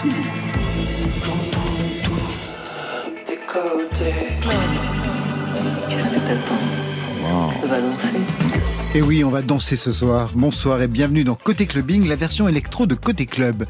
tout. J'entends tout. Des côtés. Qu'est-ce que t'attends On va danser. Et oui, on va danser ce soir. Bonsoir et bienvenue dans Côté Clubbing, la version électro de Côté Club.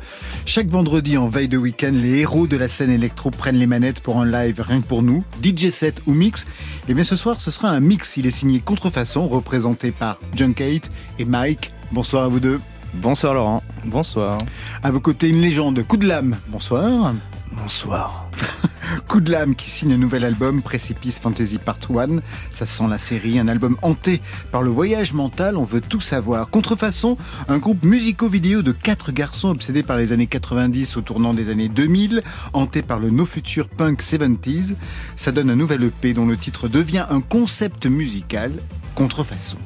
Chaque vendredi en veille de week-end, les héros de la scène électro prennent les manettes pour un live rien que pour nous, DJ set ou mix. Et bien ce soir, ce sera un mix. Il est signé Contrefaçon, représenté par Junkate et Mike. Bonsoir à vous deux. Bonsoir Laurent. Bonsoir. À vos côtés, une légende, Coup de lame. Bonsoir. Bonsoir. Coup de lame qui signe un nouvel album, Précipice Fantasy Part 1. Ça sent la série, un album hanté par le voyage mental, on veut tout savoir. Contrefaçon, un groupe musico-vidéo de quatre garçons obsédés par les années 90 au tournant des années 2000, hanté par le no future punk 70s. Ça donne un nouvel EP dont le titre devient un concept musical, Contrefaçon.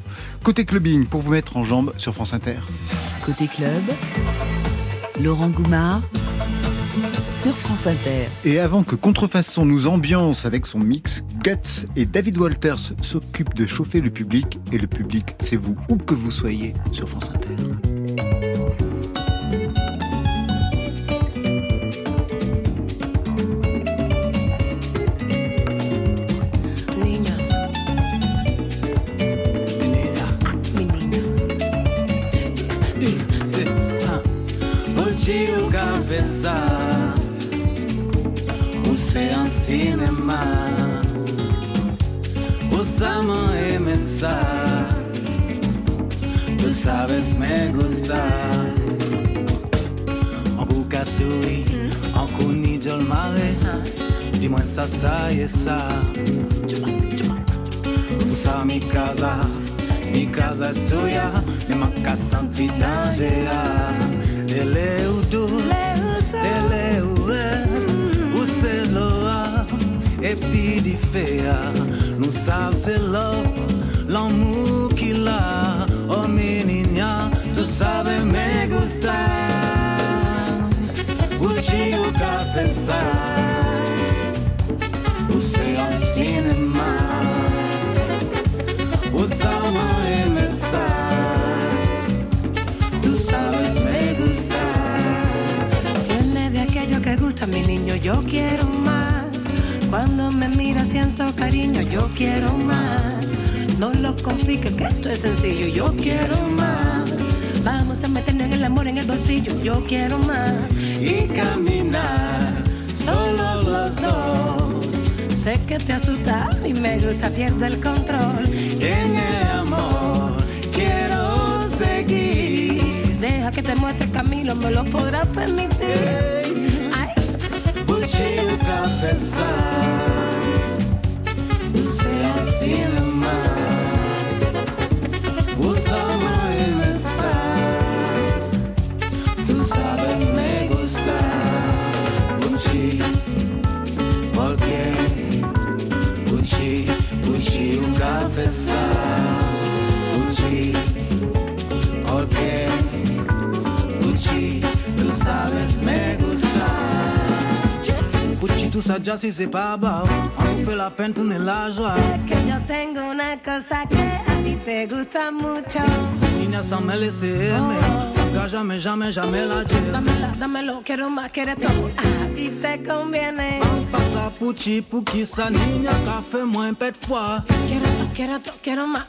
Côté clubbing, pour vous mettre en jambe sur France Inter. Côté club, Laurent Goumard sur France Inter. Et avant que Contrefaçon nous ambiance avec son mix, Guts et David Walters s'occupent de chauffer le public. Et le public, c'est vous, où que vous soyez, sur France Inter. besar O sea cinema, Usamos mesa. Tú sabes me gusta. Onkou kasoui, onkou ni jol mare Di mwen sa sa Usa mi casa, mi casa es tuya. Mi maka santi dangeya Eleudo, Eleua, o mm. Seloa, Epidifea, nous savons c'est l'homme, l'amour qu'il a, oh menina, tu sabes me gustar, o tio confessar, o seu cinema. Cariño, yo quiero más. No lo compliques, que esto es sencillo, yo quiero más. Vamos a meternos el amor en el bolsillo, yo quiero más. Y caminar Solo los dos Sé que te asusta y me gusta, pierdo el control. En el amor quiero seguir Deja que te muestre Camilo, me lo podrás permitir. Ay. Você You. Ça déjà si c'est pas bas On nous fait la peine tourner la joie Que yo tengo una cosa que a ti te gusta mucho. Niña sans me laisser aimer Nunca jamais, jamais, jamais la dire Dámela, dámelo, quiero más, quieres todo. A ti te conviene. Passa pucci pour qui sa niña Café moins fois Quiero todo, quiero todo, quiero más.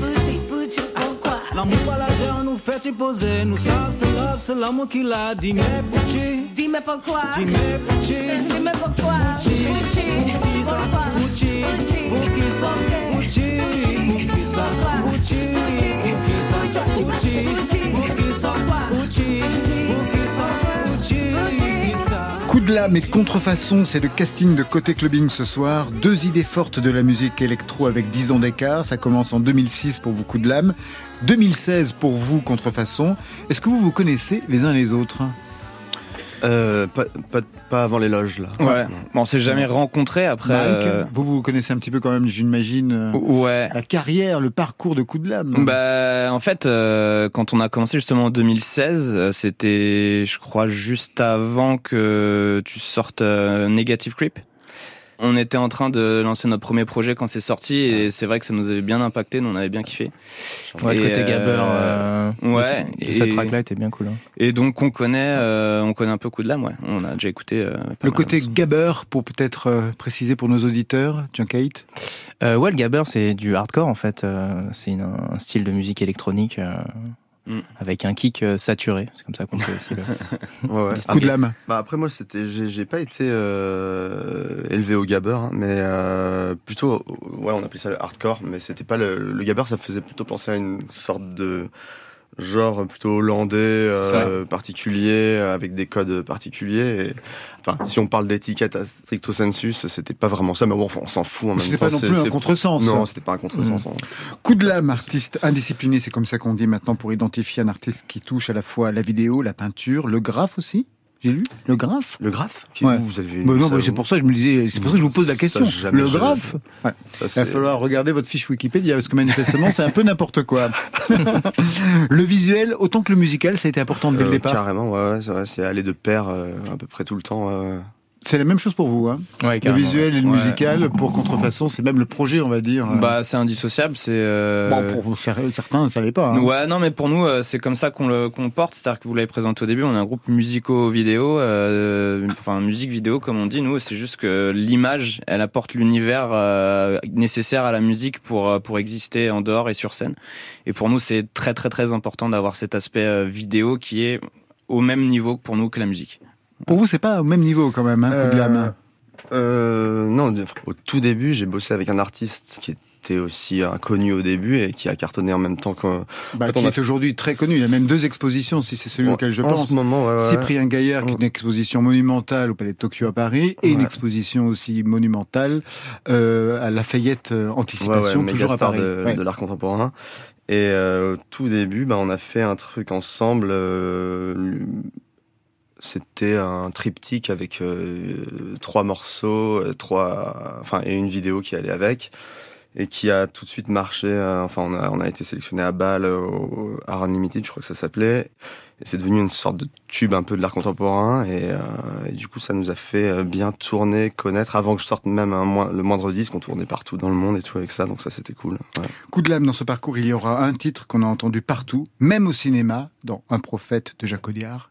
Puchi, puchi, pourquoi? L'amour on nous fait y poser Nous savons c'est love, c'est l'amour qui l'a dit. Mais pucci, Dime pourquoi? dis-moi pucci Dime pourquoi. Pucci, ça pourquoi? Pucci, pour qui? Ça et de contrefaçon, c'est le casting de Côté Clubbing ce soir. Deux idées fortes de la musique électro avec 10 ans d'écart. Ça commence en 2006 pour vous, Coup de lame. 2016 pour vous, contrefaçon. Est-ce que vous vous connaissez les uns les autres? Euh, pas, pas, pas avant les loges, là. Ouais. Bon, on s'est jamais rencontrés après. Mike, euh, vous vous connaissez un petit peu quand même, j'imagine, euh, Ouais. la carrière, le parcours de Coup de lame. Bah, en fait, euh, quand on a commencé justement en 2016, euh, c'était, je crois, juste avant que tu sortes euh, Negative Creep. On était en train de lancer notre premier projet quand c'est sorti et c'est vrai que ça nous avait bien impacté, nous on avait bien kiffé. Ouais, le côté euh, gabber euh, de ouais, de et- cette track-là était bien cool. hein. Et donc on connaît, euh, on connaît un peu Coup de lame, ouais. On a déjà écouté. euh, Le côté gabber, pour peut-être euh, préciser pour nos auditeurs, Junkate. Euh, ouais, le gabber, c'est du hardcore en fait. Euh, c'est un style de musique électronique Mm. avec un kick euh, saturé. C'est comme ça qu'on peut aussi le. Ouais, ouais. Coup de lame. Bah après moi c'était j'ai j'ai pas été euh, élevé au gabber hein, mais euh, plutôt ouais on appelait ça le hardcore mais c'était pas le, le gabber ça me faisait plutôt penser à une sorte de genre plutôt hollandais euh, particulier avec des codes particuliers et, enfin si on parle d'étiquette à stricto sensus c'était pas vraiment ça mais bon on s'en fout en même C'était temps pas non c'est- plus un contresens. non c'était pas un contresens hein. Coup de lame, artiste indiscipliné, c'est comme ça qu'on dit maintenant pour identifier un artiste qui touche à la fois la vidéo, la peinture, le graphe aussi? J'ai lu le graphe. le graphe Ouais. vous avez Bah non, bah c'est pour ça que je me disais, c'est pour ça que je vous pose la question. le graphe. Ouais. ça, Il va falloir regarder votre fiche Wikipédia parce que manifestement c'est un peu n'importe quoi. le visuel, autant que le musical, ça a été important dès le Euh, départ. Carrément, ouais, ouais, c'est aller de pair euh, à peu près tout le temps. ouais. C'est la même chose pour vous, hein. Ouais, Le visuel et le Ouais. musical pour contrefaçon, c'est même le projet, on va dire. euh. Bah c'est indissociable, c'est. euh, bon, pour cer- certains, ça l'est pas. hein. Ouais, non, mais pour nous, euh, c'est comme ça qu'on le qu'on porte. C'est-à-dire que vous l'avez présenté au début, on est un groupe musico-vidéo, euh, enfin musique vidéo comme on dit. Nous, c'est juste que l'image, elle apporte l'univers euh, nécessaire à la musique pour euh, pour exister en dehors et sur scène. Et pour nous, c'est très très très important d'avoir cet aspect vidéo qui est au même niveau pour nous que la musique. Pour vous, c'est pas au même niveau quand même, hein, coup de. Euh, euh, non, au tout début, j'ai bossé avec un artiste qui était aussi inconnu au début et qui a cartonné en même temps que. Bah, qui a est aujourd'hui très connu. Il a même deux expositions, si c'est celui auquel je en pense. ce moment, ouais, ouais, ouais. Cyprien Gaillard, qui est une exposition monumentale au Palais de Tokyo à Paris, et une exposition aussi monumentale euh, à Lafayette euh, Anticipation, toujours à Paris. de, l'art contemporain. Et euh, au tout début, bah, on a fait un truc ensemble. euh, C'était un triptyque avec euh, trois morceaux, euh, trois, enfin et une vidéo qui allait avec, et qui a tout de suite marché. euh, enfin, on a, été sélectionné à Bâle au Art Unlimited, je crois que ça s'appelait. Et c'est devenu une sorte de tube un peu de l'art contemporain, et, du coup, ça nous a fait bien tourner, connaître. Avant que je sorte même le moindre disque, on tournait partout dans le monde et tout avec ça, donc ça c'était cool. Coup de lame dans ce parcours, il y aura un titre qu'on a entendu partout, même au cinéma, dans Un prophète de Jacques Audiard.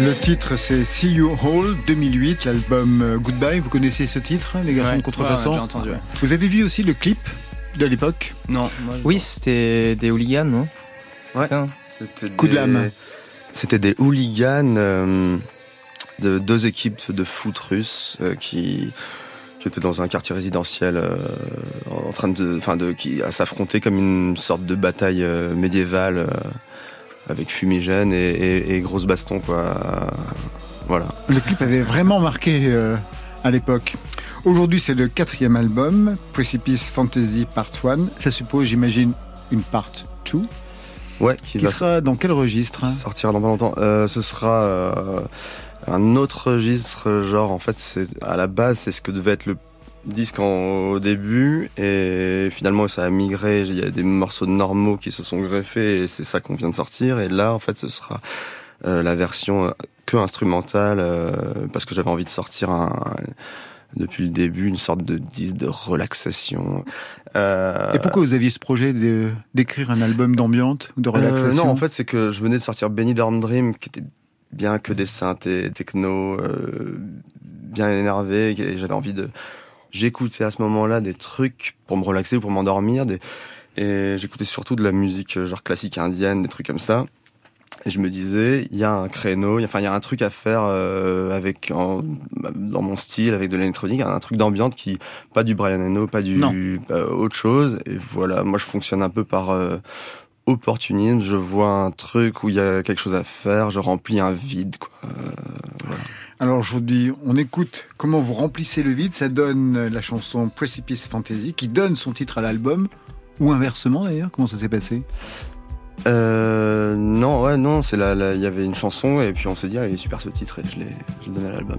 Le titre, c'est See You All 2008, l'album euh, Goodbye. Vous connaissez ce titre, les garçons Ouais. de contrefaçon Ouais, j'ai entendu. ouais. Vous avez vu aussi le clip de l'époque Non. moi, Oui, c'était des hooligans, non? C'est Ouais. ça C'était Coup de des- lame. C'était des hooligans euh, de deux équipes de foot russes euh, qui qui étaient dans un quartier résidentiel euh, en train de enfin de qui à s'affronter comme une sorte de bataille euh, médiévale euh, avec fumigène et, et, et grosses bastons quoi. Voilà. Le clip avait vraiment marqué euh, à l'époque. Aujourd'hui, c'est le quatrième album, Precipice Fantasy Part 1. Ça suppose, j'imagine, une Part 2. Ouais, qui, Qui va sera dans quel registre hein? sortir dans pas longtemps. Euh, ce sera euh, un autre registre, genre en fait, c'est à la base, c'est ce que devait être le disque en- au début, et finalement ça a migré. Il y a des morceaux normaux qui se sont greffés, et c'est ça qu'on vient de sortir. Et là, en fait, ce sera euh, la version euh, que instrumentale, euh, parce que j'avais envie de sortir un depuis le début une sorte de disque de relaxation. Euh, Et pourquoi vous aviez ce projet d'écrire un album d'ambiance ou de euh, relaxation non, en fait, c'est que je venais de sortir Benny Dorm Dream, qui était bien que des synthés techno, euh, bien énervé, et j'avais envie de. J'écoutais à ce moment-là des trucs pour me relaxer ou pour m'endormir, des... et j'écoutais surtout de la musique euh, genre classique indienne, des trucs comme ça. Et je me disais, il y a un créneau, il y a- enfin il y a un truc à faire euh, avec en- dans mon style, avec de l'électronique, un truc d'ambiance qui, pas du Brian Eno, pas du pas autre chose. Et voilà, moi je fonctionne un peu par euh, opportunisme. Je vois un truc où il y a quelque chose à faire, je remplis un vide. Quoi. Alors aujourd'hui, on écoute comment vous remplissez le vide. Ça donne la chanson Precipice Fantasy qui donne son titre à l'album. Ou inversement d'ailleurs, comment ça s'est passé? Euh, non, ouais, non, c'est là, il y avait une chanson et puis on s'est dit, ah, il est super ce titre et je l'ai donné à l'album.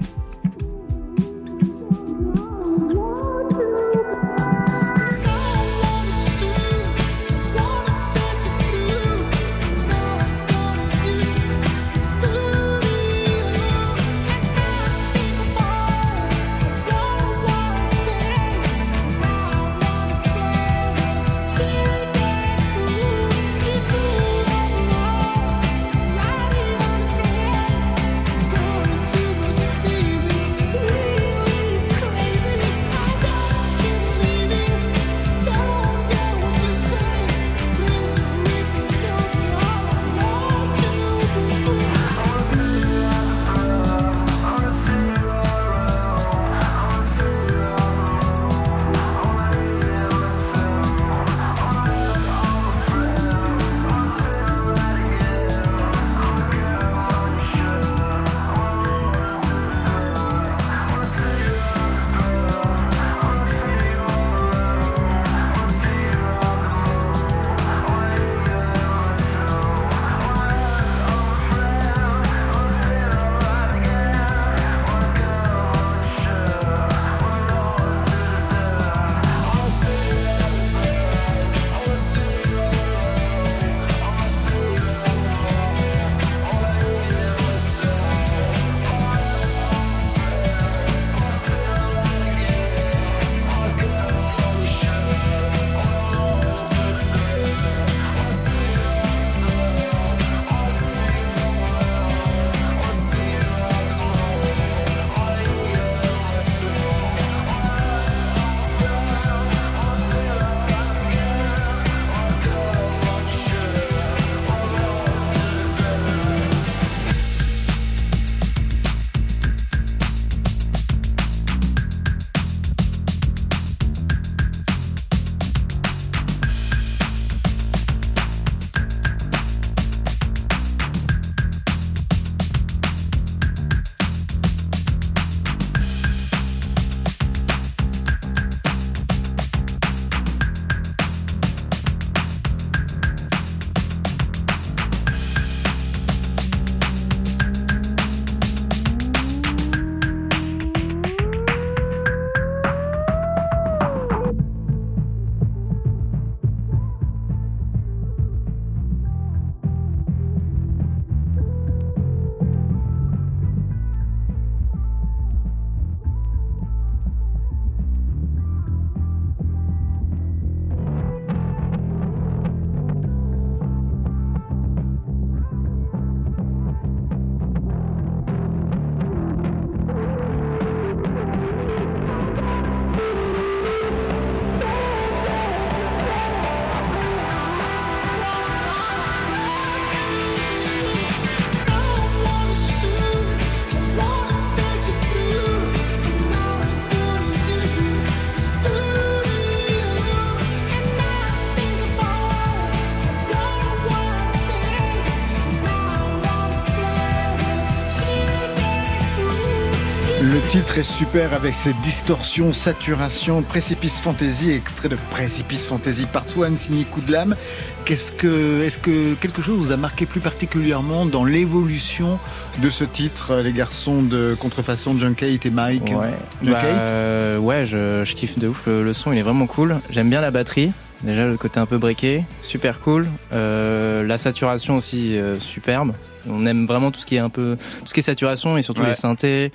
Est super avec ses distorsions, saturations, Précipice Fantasy, extrait de Précipice Fantasy Part 1 signé Coup de lame. Qu'est-ce que, est-ce que quelque chose vous a marqué plus particulièrement dans l'évolution de ce titre, les garçons de contrefaçon Junkate et Mike? Ouais, Junkate Bah, euh, ouais je, je kiffe de ouf. Le, le son, il est vraiment cool. J'aime bien la batterie. Déjà, le côté un peu breaké, super cool. Euh, la saturation aussi, euh, superbe. On aime vraiment tout ce qui est un peu, tout ce qui est saturation et surtout Ouais. les synthés,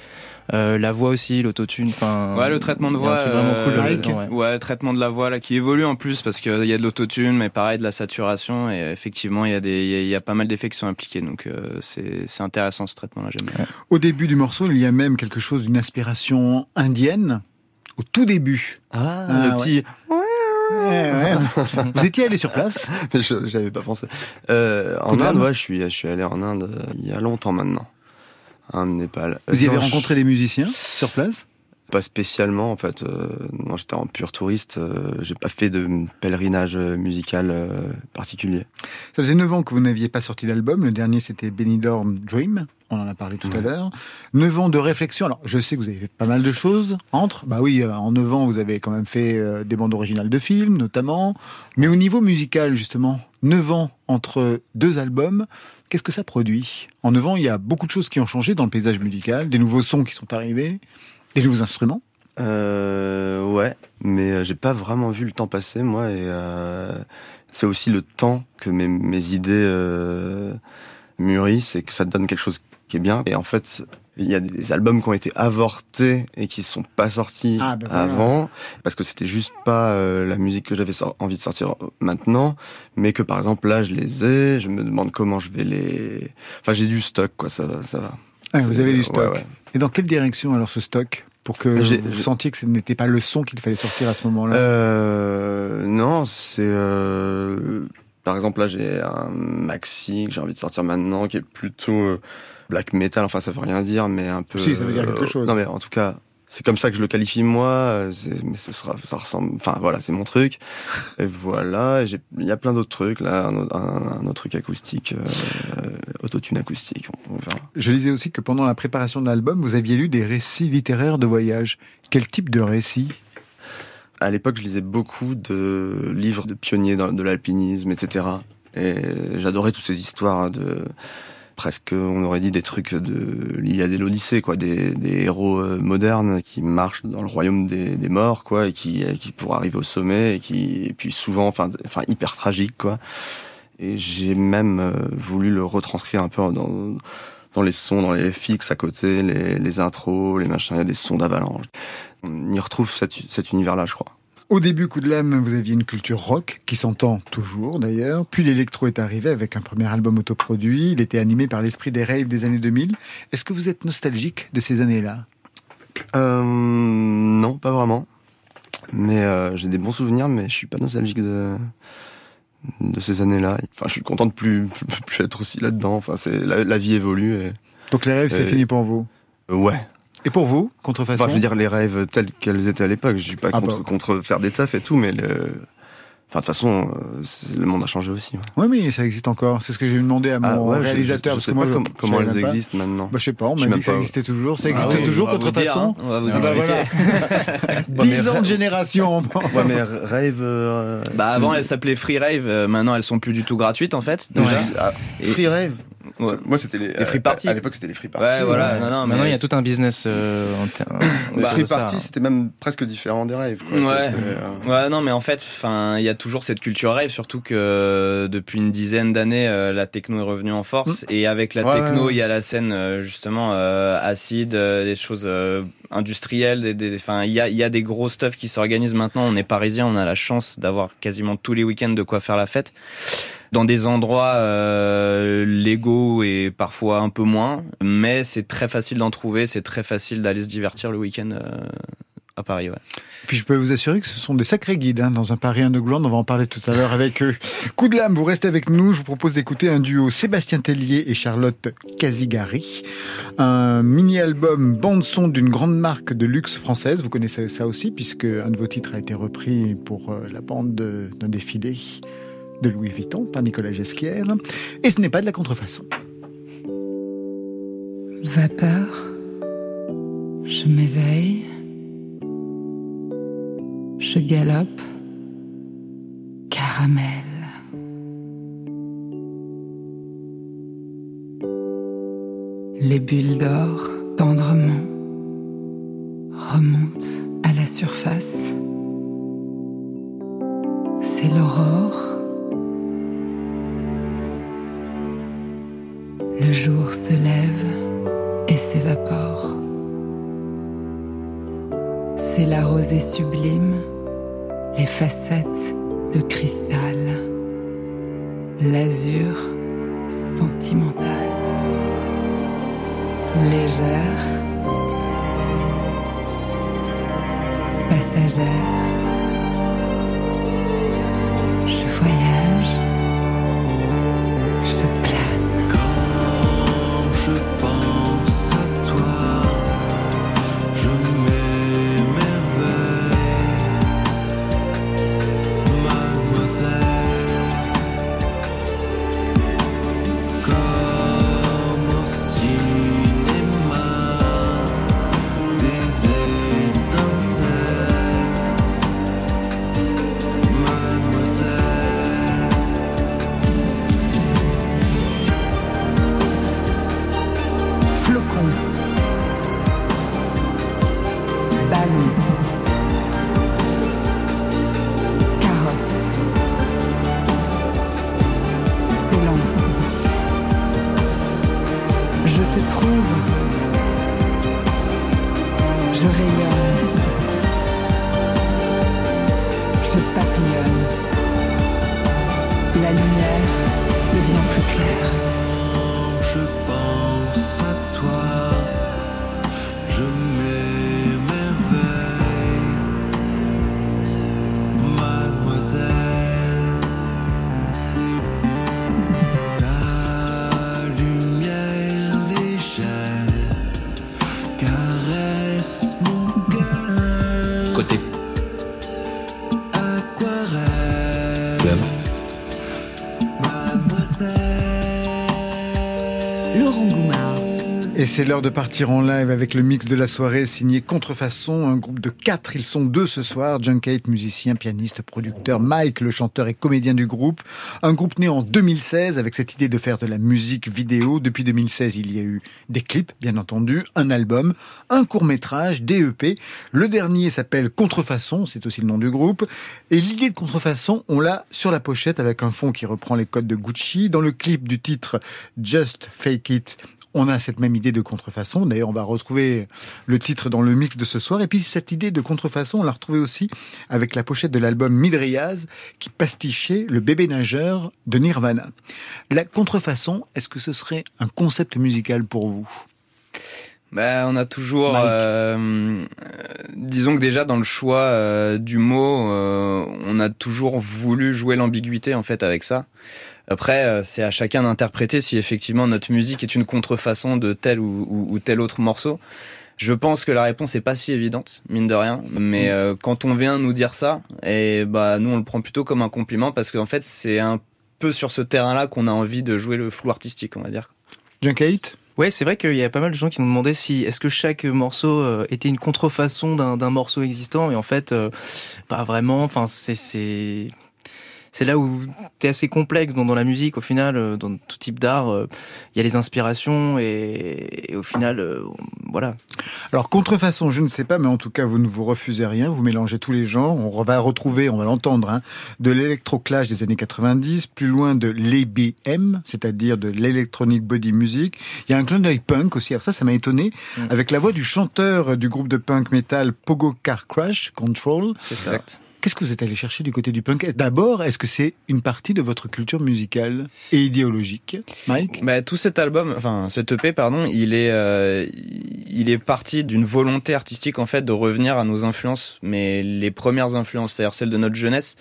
euh, la voix aussi, l'autotune. Enfin, Ouais, le traitement de voix. cool euh, là-dedans, ouais. ouais, le traitement de la voix là qui évolue en plus parce qu'il y a de l'autotune, mais pareil de la saturation et effectivement il y a des, il y a- il y a pas mal d'effets qui sont impliqués, donc euh, c'est c'est intéressant ce traitement là, j'aime bien. Au début du morceau, il y a même quelque chose d'une inspiration indienne. Au tout début. Ah, Ah, le petit. Ouais, ouais. Vous étiez allé sur place? Je- J'avais pas pensé. Euh, en de Inde, ouais, je suis, je suis allé en Inde il y a longtemps maintenant. En Népal. Vous y Non, avez je- rencontré des musiciens sur place? Pas spécialement, en fait. Euh, moi, j'étais en pur touriste. Euh, J'ai pas fait de pèlerinage euh, musical euh, particulier. Ça faisait 9 ans que vous n'aviez pas sorti d'album. Le dernier, c'était Benidorm Dream. On en a parlé tout à l'heure. 9 ans de réflexion. Alors, je sais que vous avez fait pas mal de choses entre. Bah oui, euh, en 9 ans, vous avez quand même fait euh, des bandes originales de films, notamment. Mais au niveau musical, justement, 9 ans entre deux albums, qu'est-ce que ça produit? En 9 ans, il y a beaucoup de choses qui ont changé dans le paysage musical, des nouveaux sons qui sont arrivés, des nouveaux instruments? Euh, ouais, mais euh, j'ai pas vraiment vu le temps passer, moi, et euh, c'est aussi le temps que mes, mes idées euh, mûrissent et que ça donne quelque chose qui est bien. Et en fait, il y a des albums qui ont été avortés et qui sont pas sortis Ah, ben avant parce que c'était juste pas euh, la musique que j'avais envie de sortir maintenant, mais que par exemple là je les ai, je me demande comment je vais les. Enfin, j'ai du stock, quoi, ça, ça va. Ah, vous avez du stock. ouais. Et dans quelle direction alors ce stock Pour que vous sentiez que ce n'était pas le son qu'il fallait sortir à ce moment-là? Euh, non, c'est euh, par exemple là j'ai un maxi que j'ai envie de sortir maintenant qui est plutôt euh, black metal. Enfin ça veut rien dire, mais un peu. Si, ça veut dire quelque euh, chose. Non mais en tout cas. C'est comme ça que je le qualifie moi, euh, mais ce sera, ça ressemble, enfin voilà, c'est mon truc. Et voilà, il y a plein d'autres trucs là, un, autre- un- un autre truc acoustique, euh, autotune acoustique, on, on verra. Je lisais aussi que pendant la préparation de l'album, vous aviez lu des récits littéraires de voyage. Quel type de récits À l'époque, je lisais beaucoup de livres de pionniers de l'alpinisme, etc. Et j'adorais toutes ces histoires de presque, on aurait dit des trucs de l'Iliade et l'Odyssée, quoi, des, héros euh, modernes qui marchent dans le royaume des, morts, quoi, et qui, qui pour arriver au sommet, et qui, puis souvent, enfin, hyper tragique, quoi. Et j'ai même euh, voulu le retranscrire un peu dans les sons, dans les fixes à côté, les, intros, les machins, il y a des sons d'avalanche. On y retrouve cet univers-là, je crois. Au début, coup de lame, vous aviez une culture rock, qui s'entend toujours d'ailleurs. Puis l'électro est arrivé avec un premier album autoproduit. Il était animé par l'esprit des raves des années 2000. Est-ce que vous êtes nostalgique de ces années-là? Euh, non, pas vraiment. Mais euh, j'ai des bons souvenirs, mais je suis pas nostalgique de, de ces années-là. Enfin, je suis content de plus, plus, plus être aussi là-dedans. Enfin, c'est la, la vie évolue. Et, Donc les rêves, c'est fini pour vous? euh, ouais. Et pour vous, contrefaçon Enfin, je veux dire les rêves tels qu'elles étaient à l'époque. Je suis pas Ah contre, bah. contre faire des tafs et tout, mais le, enfin, de toute façon, euh, le monde a changé aussi. ouais. Oui, mais ça existe encore. C'est ce que j'ai demandé à mon Ah ouais, je- réalisateur. je, parce sais que moi, pas je- com- je comment elles pas. existent maintenant. Bah, je sais pas, on m'a dit que ça pas. existait toujours. Ça Ah existe oui, toujours, contrefaçon hein. On va vous Ah bah expliquer. voilà. mais 10 ans de génération. Ouais, mais rêve. euh, Bah avant elles s'appelaient Free Rave, euh, maintenant elles sont plus du tout gratuites en fait. Déjà. Ah, Et- Free rêve. Ouais. Moi, c'était les, Les free parties. À, l'époque, c'était les free parties. Ouais, voilà, Ouais. non, non, Maintenant, il y a tout un business euh, en ter- Les Bah, free parties, c'était même presque différent des rêves. Quoi. Ouais. Euh, Ouais, non, mais en fait, enfin, il y a toujours cette culture rave, surtout que euh, depuis une dizaine d'années, euh, la techno est revenue en force, et avec la. Ouais, techno, il y a la scène euh, justement euh, acide, euh, des choses euh, industrielles, des, des- enfin, il y a, il y a des gros stuff qui s'organisent maintenant. On est parisien, on a la chance d'avoir quasiment tous les week-ends de quoi faire la fête. Dans des endroits euh, légaux et parfois un peu moins, mais c'est très facile d'en trouver, c'est très facile d'aller se divertir le week-end euh, à Paris. Ouais. Puis je peux vous assurer que ce sont des sacrés guides hein, dans un Paris underground. On va en parler tout à l'heure avec eux. Coup de lame, vous restez avec nous. Je vous propose d'écouter un duo Sébastien Tellier et Charlotte Casigari. Un mini-album bande-son d'une grande marque de luxe française. Vous connaissez ça aussi puisque un de vos titres a été repris pour euh, la bande de- d'un défilé de Louis Vuitton par Nicolas Gesquière. Et ce n'est pas de la contrefaçon. Vapeur, je m'éveille, je galope, caramel. Les bulles d'or, tendrement, remontent à la surface. C'est l'aurore. Le jour se lève et s'évapore. C'est la rosée sublime, les facettes de cristal, l'azur sentimental. Légère, passagère, je voyage, c'est l'heure de partir en live avec le mix de la soirée signé Contrefaçon, un groupe de quatre. Ils sont deux ce soir. Junkate, musicien, pianiste, producteur. Mike, le chanteur et comédien du groupe. Un groupe né en 2016 avec cette idée de faire de la musique vidéo. Depuis 2016, il y a eu des clips, bien entendu, un album, un court métrage, des EP. Le dernier s'appelle Contrefaçon, c'est aussi le nom du groupe. Et l'idée de Contrefaçon, on l'a sur la pochette avec un fond qui reprend les codes de Gucci. Dans le clip du titre Just Fake It, on a cette même idée de contrefaçon. D'ailleurs, on va retrouver le titre dans le mix de ce soir. Et puis, cette idée de contrefaçon, on l'a retrouvée aussi avec la pochette de l'album Midriaz, qui pastichait le bébé nageur de Nirvana. La contrefaçon, est-ce que ce serait un concept musical pour vous? Bah, on a toujours, euh, euh, disons que déjà dans le choix euh, du mot, on a toujours voulu jouer l'ambiguïté en fait avec ça. Après, euh, c'est à chacun d'interpréter si effectivement notre musique est une contrefaçon de tel ou, ou- ou tel autre morceau. Je pense que la réponse est pas si évidente, mine de rien. Mais euh, quand on vient nous dire ça, et bah nous on le prend plutôt comme un compliment parce qu'en fait c'est un peu sur ce terrain-là qu'on a envie de jouer le flou artistique, on va dire. Junkate Ouais, c'est vrai qu'il y a pas mal de gens qui nous demandaient si est-ce que chaque morceau euh, était une contrefaçon d'un d'un morceau existant et en fait euh, pas vraiment. Enfin, c'est c'est là où t'es assez complexe dans, dans la musique au final, euh, dans tout type d'art. euh, Il y a les inspirations et, et au final, euh, voilà. Alors, contrefaçon, je ne sais pas, mais en tout cas, vous ne vous refusez rien, vous mélangez tous les genres. On va retrouver, on va l'entendre, hein, de l'électroclash des années 90, plus loin de l'EBM, c'est-à-dire de l'electronic body music. Il y a un clin d'œil punk aussi, alors ça, ça m'a étonné, Mm. avec la voix du chanteur du groupe de punk metal Pogo Car Crash, Control. C'est ça. Exact. Qu'est-ce que vous êtes allé chercher du côté du punk? D'abord, est-ce que c'est une partie de votre culture musicale et idéologique Mike? Bah, tout cet album, enfin cet EP pardon, il est euh, il est parti d'une volonté artistique en fait de revenir à nos influences, mais les premières influences, c'est-à-dire celles de notre jeunesse.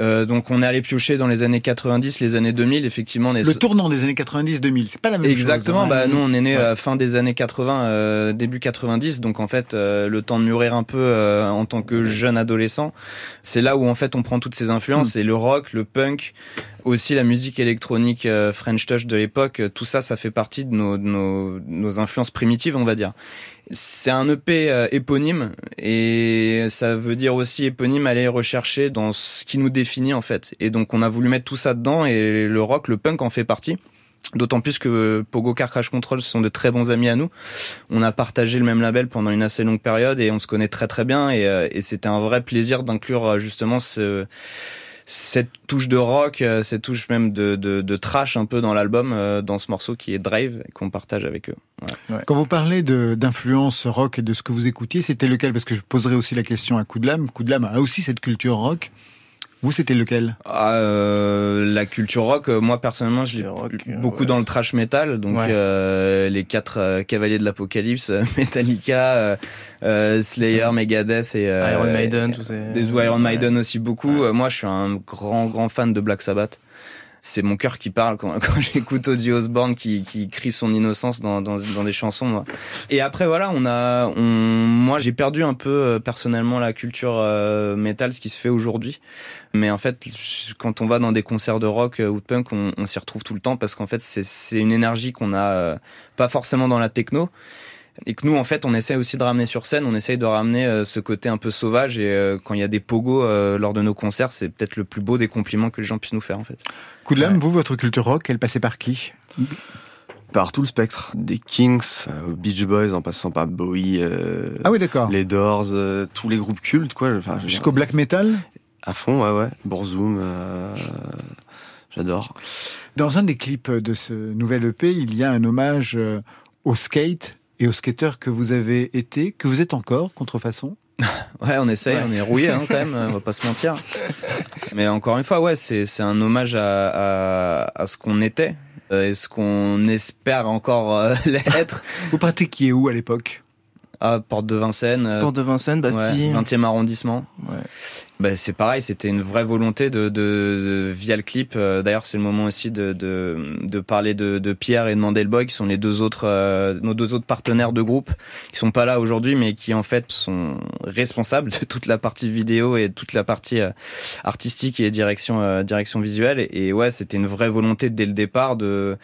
Euh, donc on est allé piocher dans les années 90, les années 2000, effectivement. On est Le tournant des années 90-2000, c'est pas la même Exactement. chose. hein. Bah nous on est né Ouais. à fin des années 80, euh, début 90, donc en fait euh, le temps de mûrir un peu euh, en tant que jeune adolescent, c'est là où en fait on prend toutes ces influences. Mm. Et le rock, le punk, aussi la musique électronique euh, French touch de l'époque, euh, tout ça, ça fait partie de nos, de nos, nos influences primitives, on va dire. C'est un EP euh, éponyme et ça veut dire aussi éponyme aller rechercher dans ce qui nous définit en fait. Et donc on a voulu mettre tout ça dedans et le rock, le punk en fait partie. D'autant plus que Pogo Car Crash Control sont de très bons amis à nous. On a partagé le même label pendant une assez longue période et on se connaît très très bien et, euh, et c'était un vrai plaisir d'inclure euh, justement ce, cette touche de rock, euh, cette touche même de, de, de trash un peu dans l'album, euh, dans ce morceau qui est Drive et qu'on partage avec eux. Voilà. Quand vous parlez de- d'influence rock et de ce que vous écoutiez, c'était lequel? Parce que je poserai aussi la question à Coup de Lame. Coup de Lame a aussi cette culture rock. Vous, c'était lequel? Ah, euh, la culture rock, euh, moi personnellement, je l'ai euh, beaucoup ouais. dans le trash metal, donc Ouais. euh, les quatre euh, cavaliers de l'apocalypse, euh, Metallica, euh, euh, Slayer. Megadeth et euh, Iron Maiden, tout ça. Des ou Iron Ouais. Maiden aussi beaucoup. Euh, moi, je suis un grand grand fan de Black Sabbath. C'est mon cœur qui parle quand, quand j'écoute Ozzy Osbourne qui, qui crie son innocence dans, dans, dans des chansons. moi. Et après voilà, on a, on, moi j'ai perdu un peu euh, personnellement la culture euh, métal, ce qui se fait aujourd'hui. Mais en fait, quand on va dans des concerts de rock euh, ou de punk, on, on s'y retrouve tout le temps parce qu'en fait c'est une énergie qu'on a euh, pas forcément dans la techno. Et que nous, en fait, on essaie aussi de ramener sur scène, on essaye de ramener euh, ce côté un peu sauvage. Et euh, quand il y a des pogos euh, lors de nos concerts, c'est peut-être le plus beau des compliments que les gens puissent nous faire, en fait. Coup de Lame, vous, votre culture rock, elle passait par qui? Par tout le spectre, des Kings, aux Beach Boys, en passant par Bowie, euh, Ah oui, d'accord. les Doors, euh, tous les groupes cultes, quoi. Enfin, Jusqu'au black metal? À fond, ouais, ouais. Bourzoum, euh, J'adore. Dans un des clips de ce nouvel EP, il y a un hommage au skate et aux skateurs que vous avez été, que vous êtes encore, contrefaçon. Ouais, on essaye, Ouais. on est rouillé hein, quand même, on va pas se mentir. Mais encore une fois, ouais, c'est c'est un hommage à, à, à ce qu'on était euh, et ce qu'on espère encore euh, l'être. Vous pratiquiez où à l'époque? À Porte de Vincennes, euh, Porte de Vincennes, Bastille. ouais, 20e arrondissement. Ouais. Bah, c'est pareil, c'était une vraie volonté de, de, de- via le clip. euh, D'ailleurs, c'est le moment aussi de, de, de parler de, de Pierre et de Mandelboy, qui sont les deux autres, euh, nos deux autres partenaires de groupe, qui sont pas là aujourd'hui, mais qui en fait sont responsables de toute la partie vidéo et de toute la partie euh, artistique et direction, euh, direction visuelle. Et, et ouais, c'était une vraie volonté dès le départ de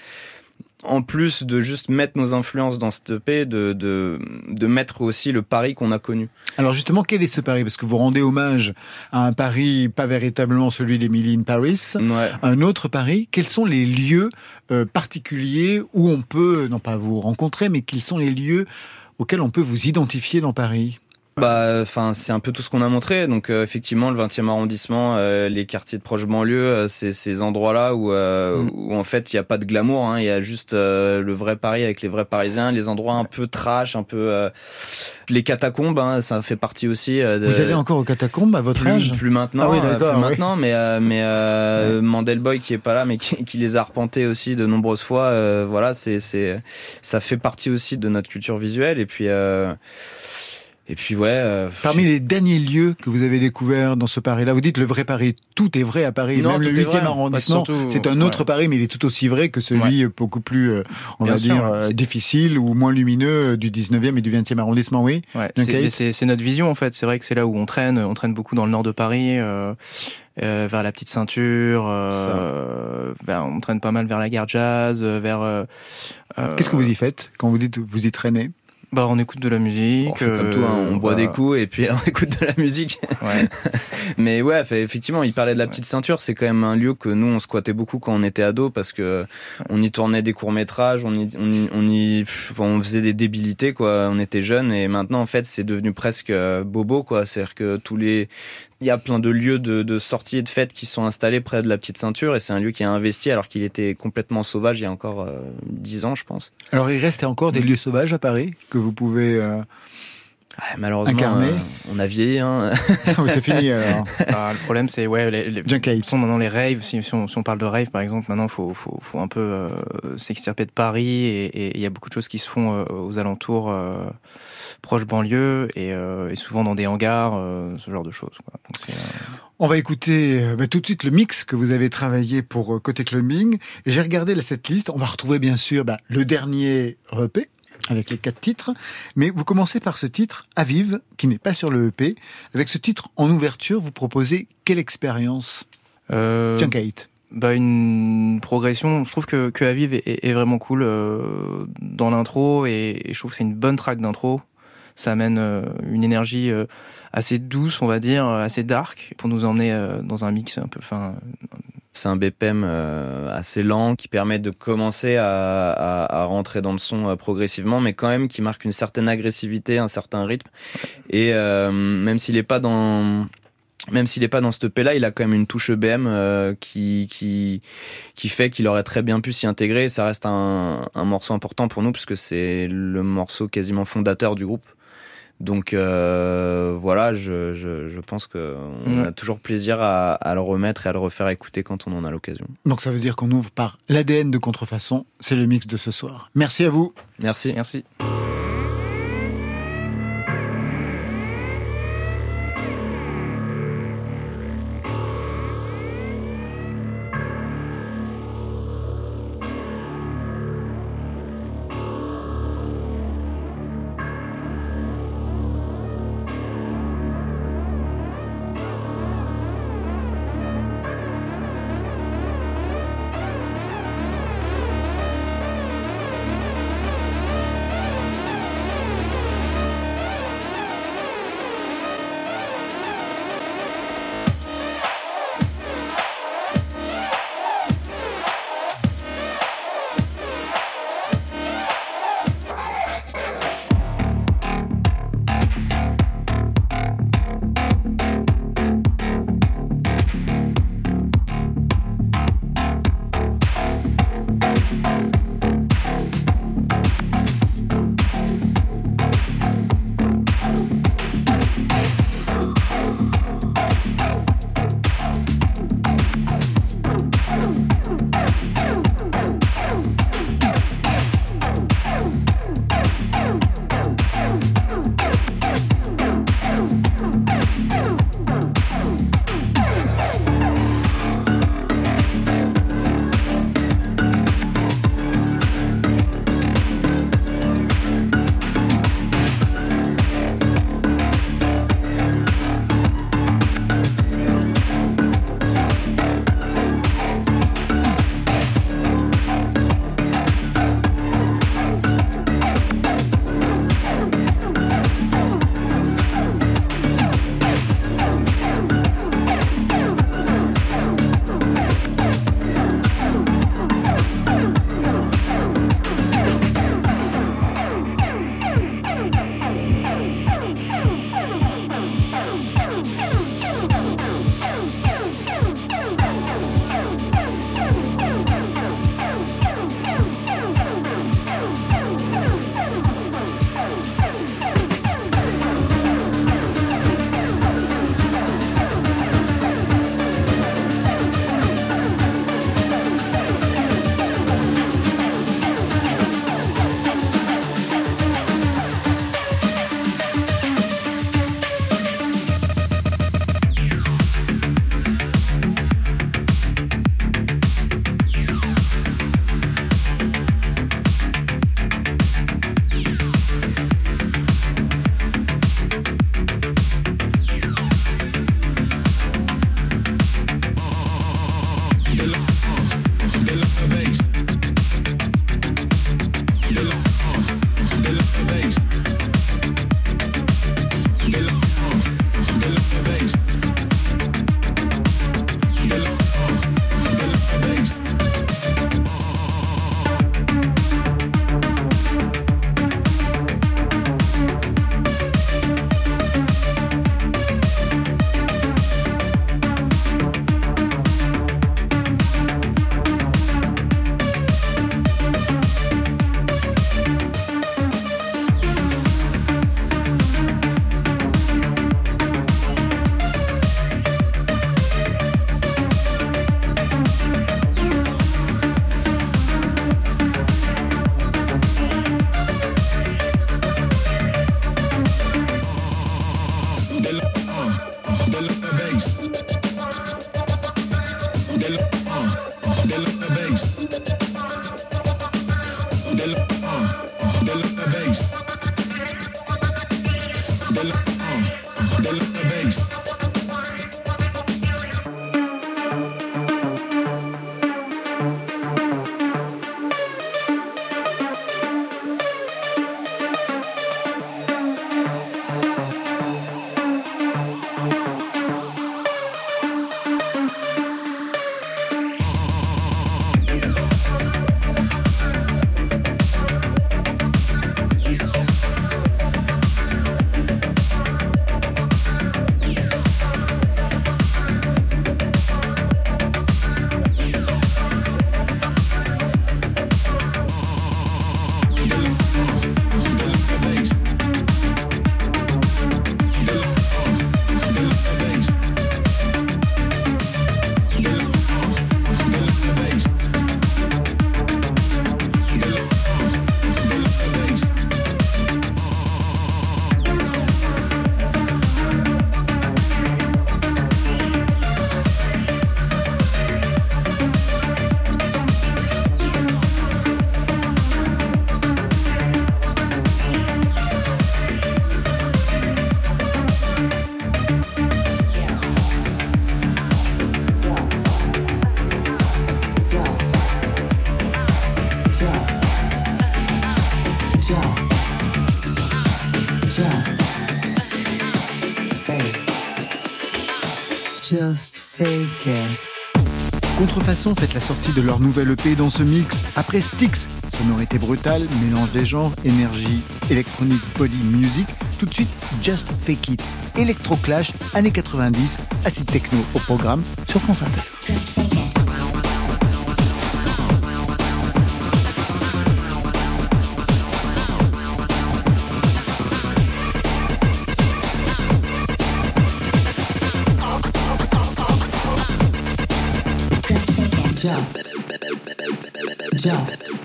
en plus de juste mettre nos influences dans cette EP, de, de, de mettre aussi le Paris qu'on a connu. Alors justement, quel est ce Paris Parce que vous rendez hommage à un Paris pas véritablement celui d'Emily in Paris, Ouais. un autre Paris. Quels sont les lieux euh, particuliers où on peut, non pas vous rencontrer, mais quels sont les lieux auxquels on peut vous identifier dans Paris? Bah, enfin, c'est un peu tout ce qu'on a montré. Donc, euh, effectivement, le 20e arrondissement, euh, les quartiers de proche banlieue, euh, c'est ces endroits-là où, euh, Mm. où en fait, il n'y a pas de glamour. hein. Il y a juste euh, le vrai Paris avec les vrais Parisiens, les endroits un peu trash, un peu euh, les catacombes. hein, ça fait partie aussi. euh, de- Vous allez encore aux catacombes à votre âge? plus, plus maintenant, Ah oui, d'accord, plus oui. maintenant, mais euh, mais euh, Mandelboy qui est pas là, mais qui, qui les a arpentés aussi de nombreuses fois. euh, voilà, c'est c'est ça fait partie aussi de notre culture visuelle et puis euh, et puis ouais. euh, Parmi les derniers lieux que vous avez découverts dans ce Paris-là, vous dites le vrai Paris, tout est vrai à Paris, Non, même le tout est 8e vrai. arrondissement, Bah, surtout, c'est un autre ouais. Paris, mais il est tout aussi vrai que celui beaucoup plus, euh, on Bien va sûr, dire, euh, difficile ou moins lumineux euh, du 19e et du 20e arrondissement, oui. Ouais, c'est- notre vision en fait. C'est vrai que c'est là où on traîne. On traîne beaucoup dans le nord de Paris, euh, vers la petite ceinture. Euh, vers- on traîne pas mal vers la gare jazz, vers. euh, euh, Qu'est-ce que vous y faites quand vous dites vous y traînez? Bah, on écoute de la musique. on fait comme tout, hein, on euh, boit voilà. des coups et puis on écoute de la musique. Ouais. Mais ouais, fait- effectivement, il parlait de la petite ceinture. C'est quand même un lieu que nous on squattait beaucoup quand on était ado parce que on y tournait des courts métrages, on y, on y, on y- on faisait des débilités quoi. On était jeunes et maintenant en fait c'est devenu presque euh, bobo quoi. C'est-à-dire que tous les il y a plein de lieux de, de sorties et de fêtes qui sont installés près de la petite ceinture et c'est un lieu qui est investi alors qu'il était complètement sauvage il y a encore euh, dix ans je pense. Alors il reste encore des lieux sauvages à Paris que vous pouvez... euh, Ouais, malheureusement, Incarné. euh, on a vieilli. Hein. oui, c'est fini alors. Ah, le problème, c'est ouais, les, les, sont maintenant les raves. Si, si on, si on parle de rave, par exemple, maintenant, faut, faut, faut un peu euh, s'extirper de Paris et il y a beaucoup de choses qui se font euh, aux alentours, proches banlieue et, euh, et souvent dans des hangars, euh, ce genre de choses. Quoi. Donc, c'est, euh, On va écouter bah, tout de suite le mix que vous avez travaillé pour Côté Clubbing. Et j'ai regardé cette liste. On va retrouver bien sûr bah, le dernier EP avec les quatre titres. Mais vous commencez par ce titre, Aviv, qui n'est pas sur le EP. Avec ce titre en ouverture, vous proposez quelle expérience? Euh, bah, une progression. Je trouve que, que Aviv est, est vraiment cool euh, dans l'intro et, et je trouve que c'est une bonne track d'intro. Ça amène euh, une énergie euh, assez douce, on va dire, euh, assez dark, pour nous emmener dans un mix un peu. C'est un BPM assez lent qui permet de commencer à, à- rentrer dans le son progressivement, mais quand même qui marque une certaine agressivité, un certain rythme. Et même s'il n'est pas dans même s'il n'est pas dans ce EP là, il a quand même une touche EBM qui, qui, qui fait qu'il aurait très bien pu s'y intégrer. Ça reste un, un morceau important pour nous puisque c'est le morceau quasiment fondateur du groupe. Donc euh, voilà, je, je, je pense qu'on Ouais. a toujours plaisir à, à le remettre et à le refaire écouter quand on en a l'occasion. Donc ça veut dire qu'on ouvre par l'ADN de Contrefaçon. C'est le mix de ce soir. Merci à vous. Merci. merci. Contrefaçon fête la sortie de leur nouvelle EP dans ce mix. Après Styx, sonorité brutale, mélange des genres, énergie, électronique, body music. Tout de suite, Just Fake It. Electroclash, années 90, acid techno au programme sur France Inter. Fake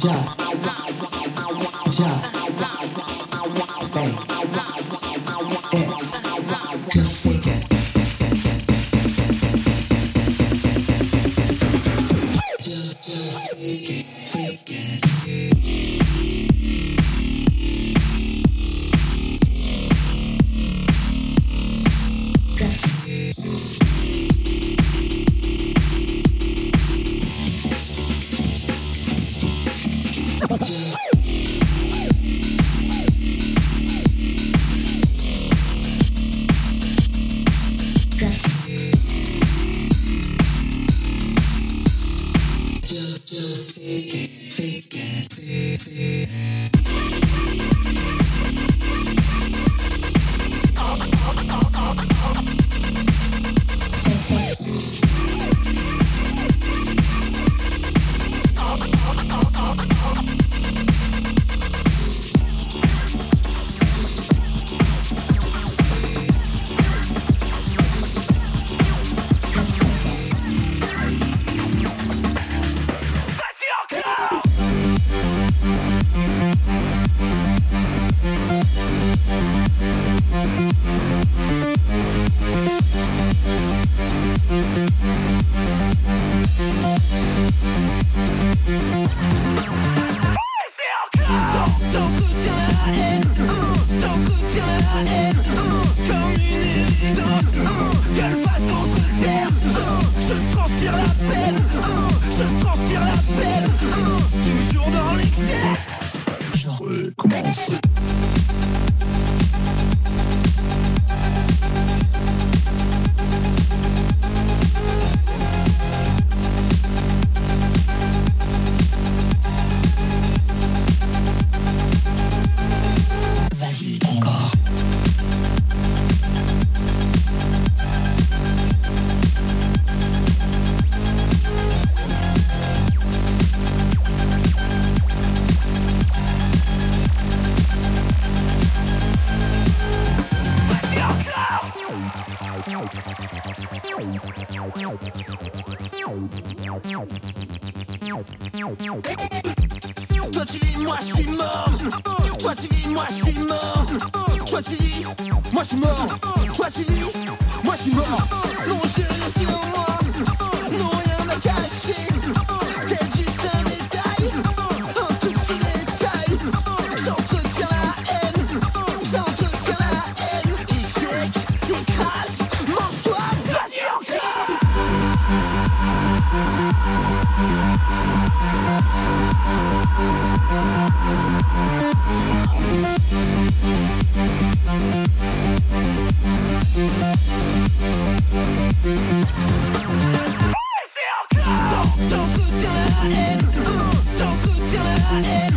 Just. Euh,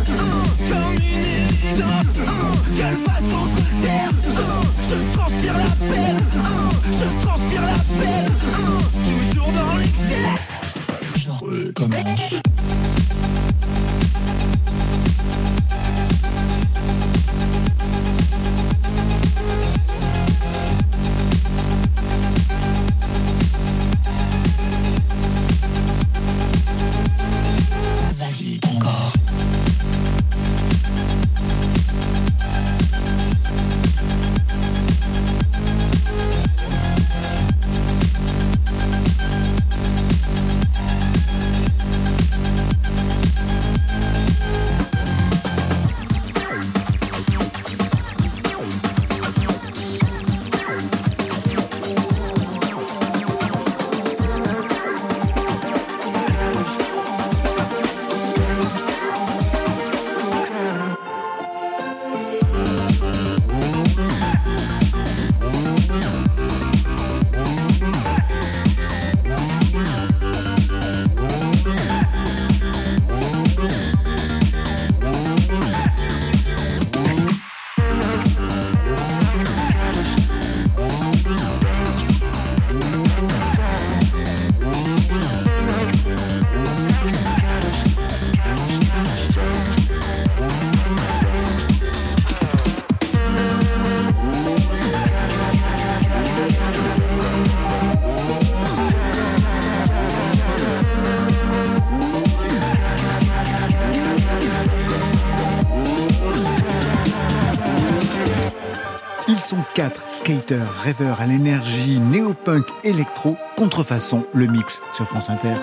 comme une idole Qu'elle fasse contre terre Je transpire la peine Je transpire la peine Toujours dans l'excès sont quatre skaters rêveurs à l'énergie néo-punk électro contrefaçon le mix sur France Inter.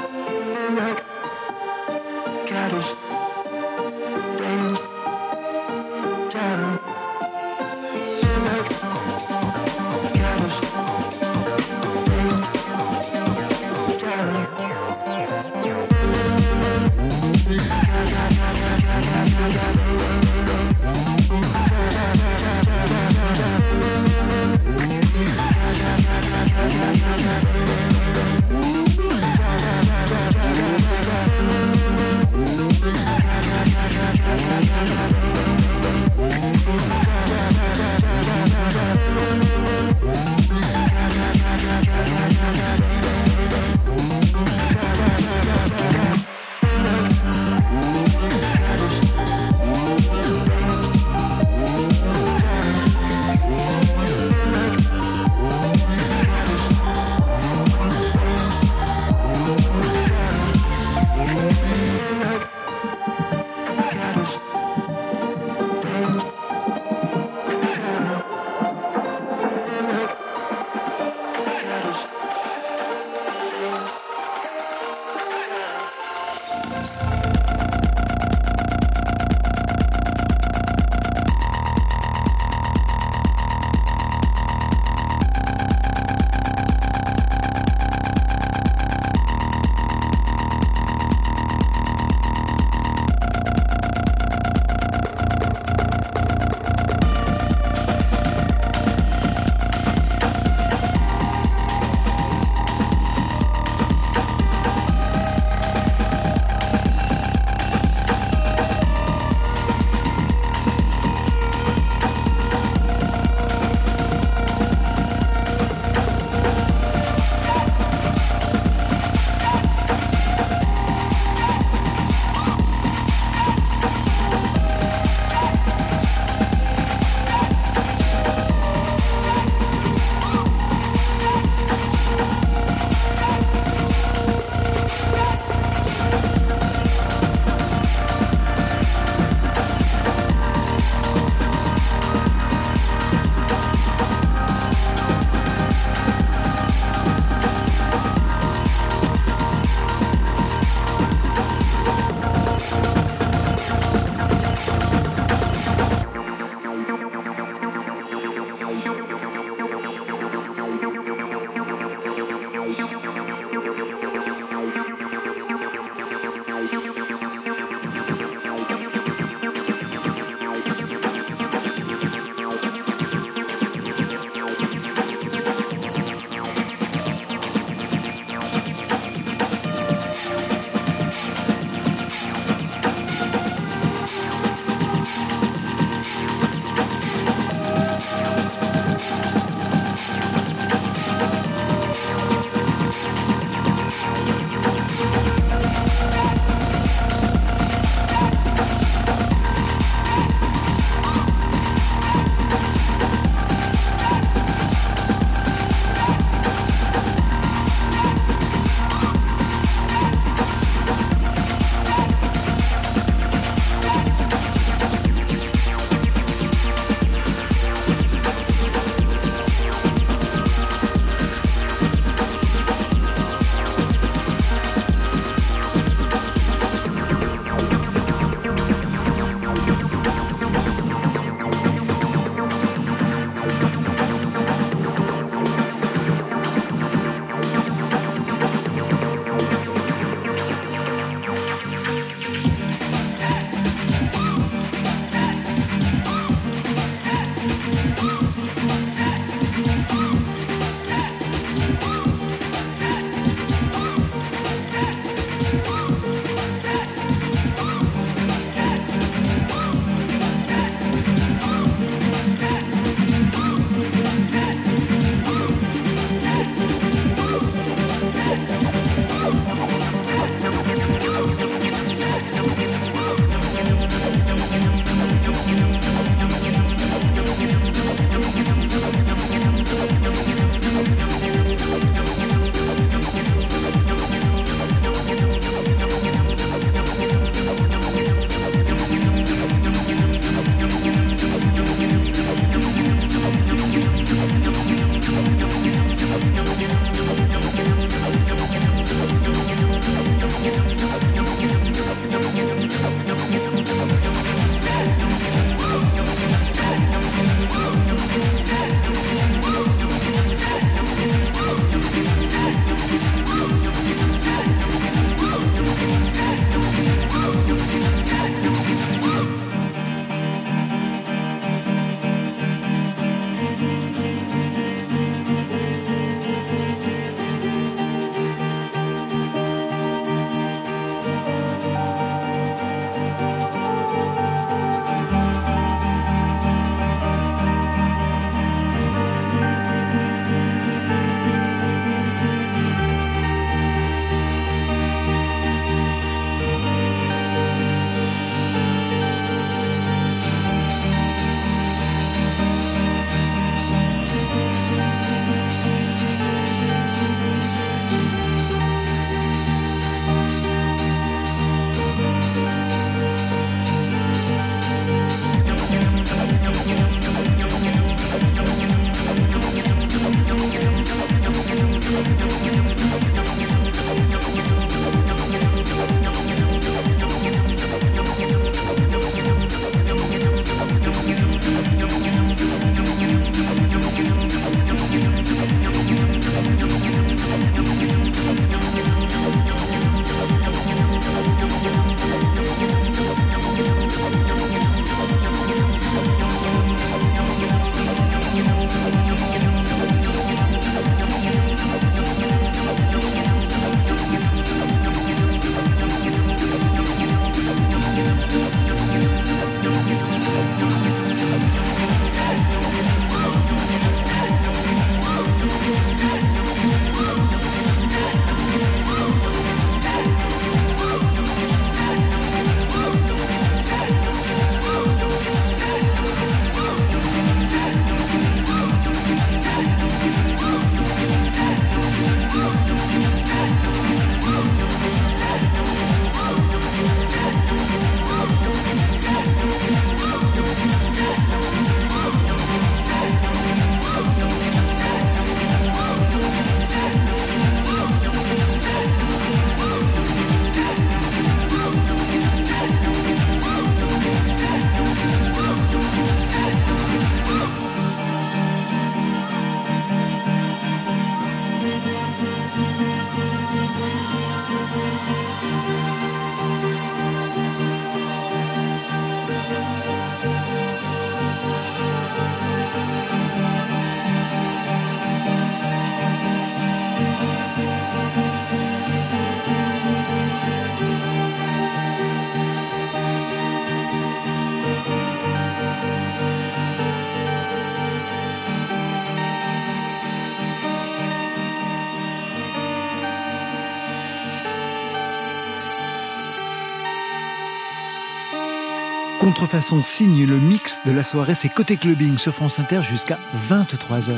Contrefaçon signe le mix de la soirée, c'est Côté Clubbing sur France Inter jusqu'à 23h.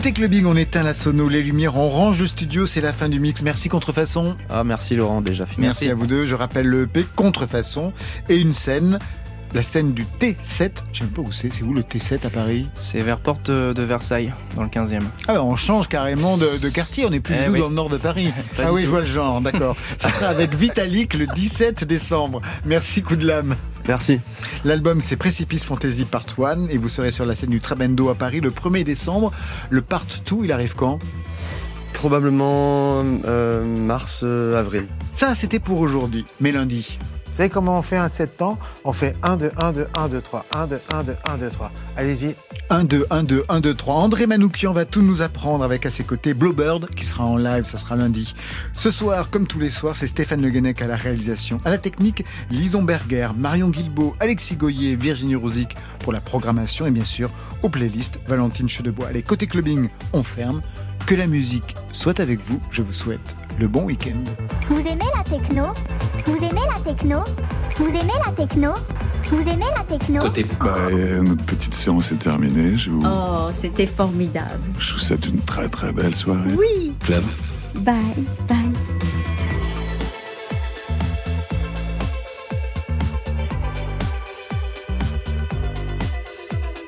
Côté clubbing, on éteint la sono, les lumières, on range le studio, c'est la fin du mix. Merci Contrefaçon. Ah, merci Laurent, déjà fini. Merci, à vous deux. Je rappelle le EP Contrefaçon et une scène. La scène du T7, je sais même pas où c'est, c'est où le T7 à Paris? C'est vers Porte de Versailles, dans le 15e. Ah bah on change carrément de, de quartier, on n'est plus Eh du tout oui. dans le nord de Paris. Pas ah oui, tout. je vois le genre, d'accord. Ce sera avec Vitalik le 17 décembre. Merci, coup de lame. Merci. L'album c'est Précipice Fantasy Part 1 et vous serez sur la scène du Trabendo à Paris le 1er décembre. Le Part 2, il arrive quand? Probablement euh, mars, euh, avril. Ça, c'était pour aujourd'hui, mais lundi. Vous savez comment on fait un 7 temps On fait 1, 2, 1, 2, 1, 2, 3. 1, 2, 1, 2, 1, 2, 3. Allez-y. 1, 2, 1, 2, 1, 2, 3. André Manoukian va tout nous apprendre avec à ses côtés Bluebird qui sera en live, ça sera lundi. Ce soir, comme tous les soirs, c'est Stéphane Le Guenec à la réalisation. À la technique, Lison Berger, Marion Guilbeault, Alexis Goyer, Virginie Rosic pour la programmation et bien sûr aux playlists Valentine Chedebois. Allez, côté clubbing, on ferme. Que la musique soit avec vous. Je vous souhaite le bon week-end. Vous aimez la techno? Vous aimez la techno? Vous aimez la techno? Vous aimez la techno? Bah, euh, notre petite séance est terminée. Je vous, Oh, c'était formidable. je vous souhaite une très très belle soirée. Oui. Club. Bye, bye.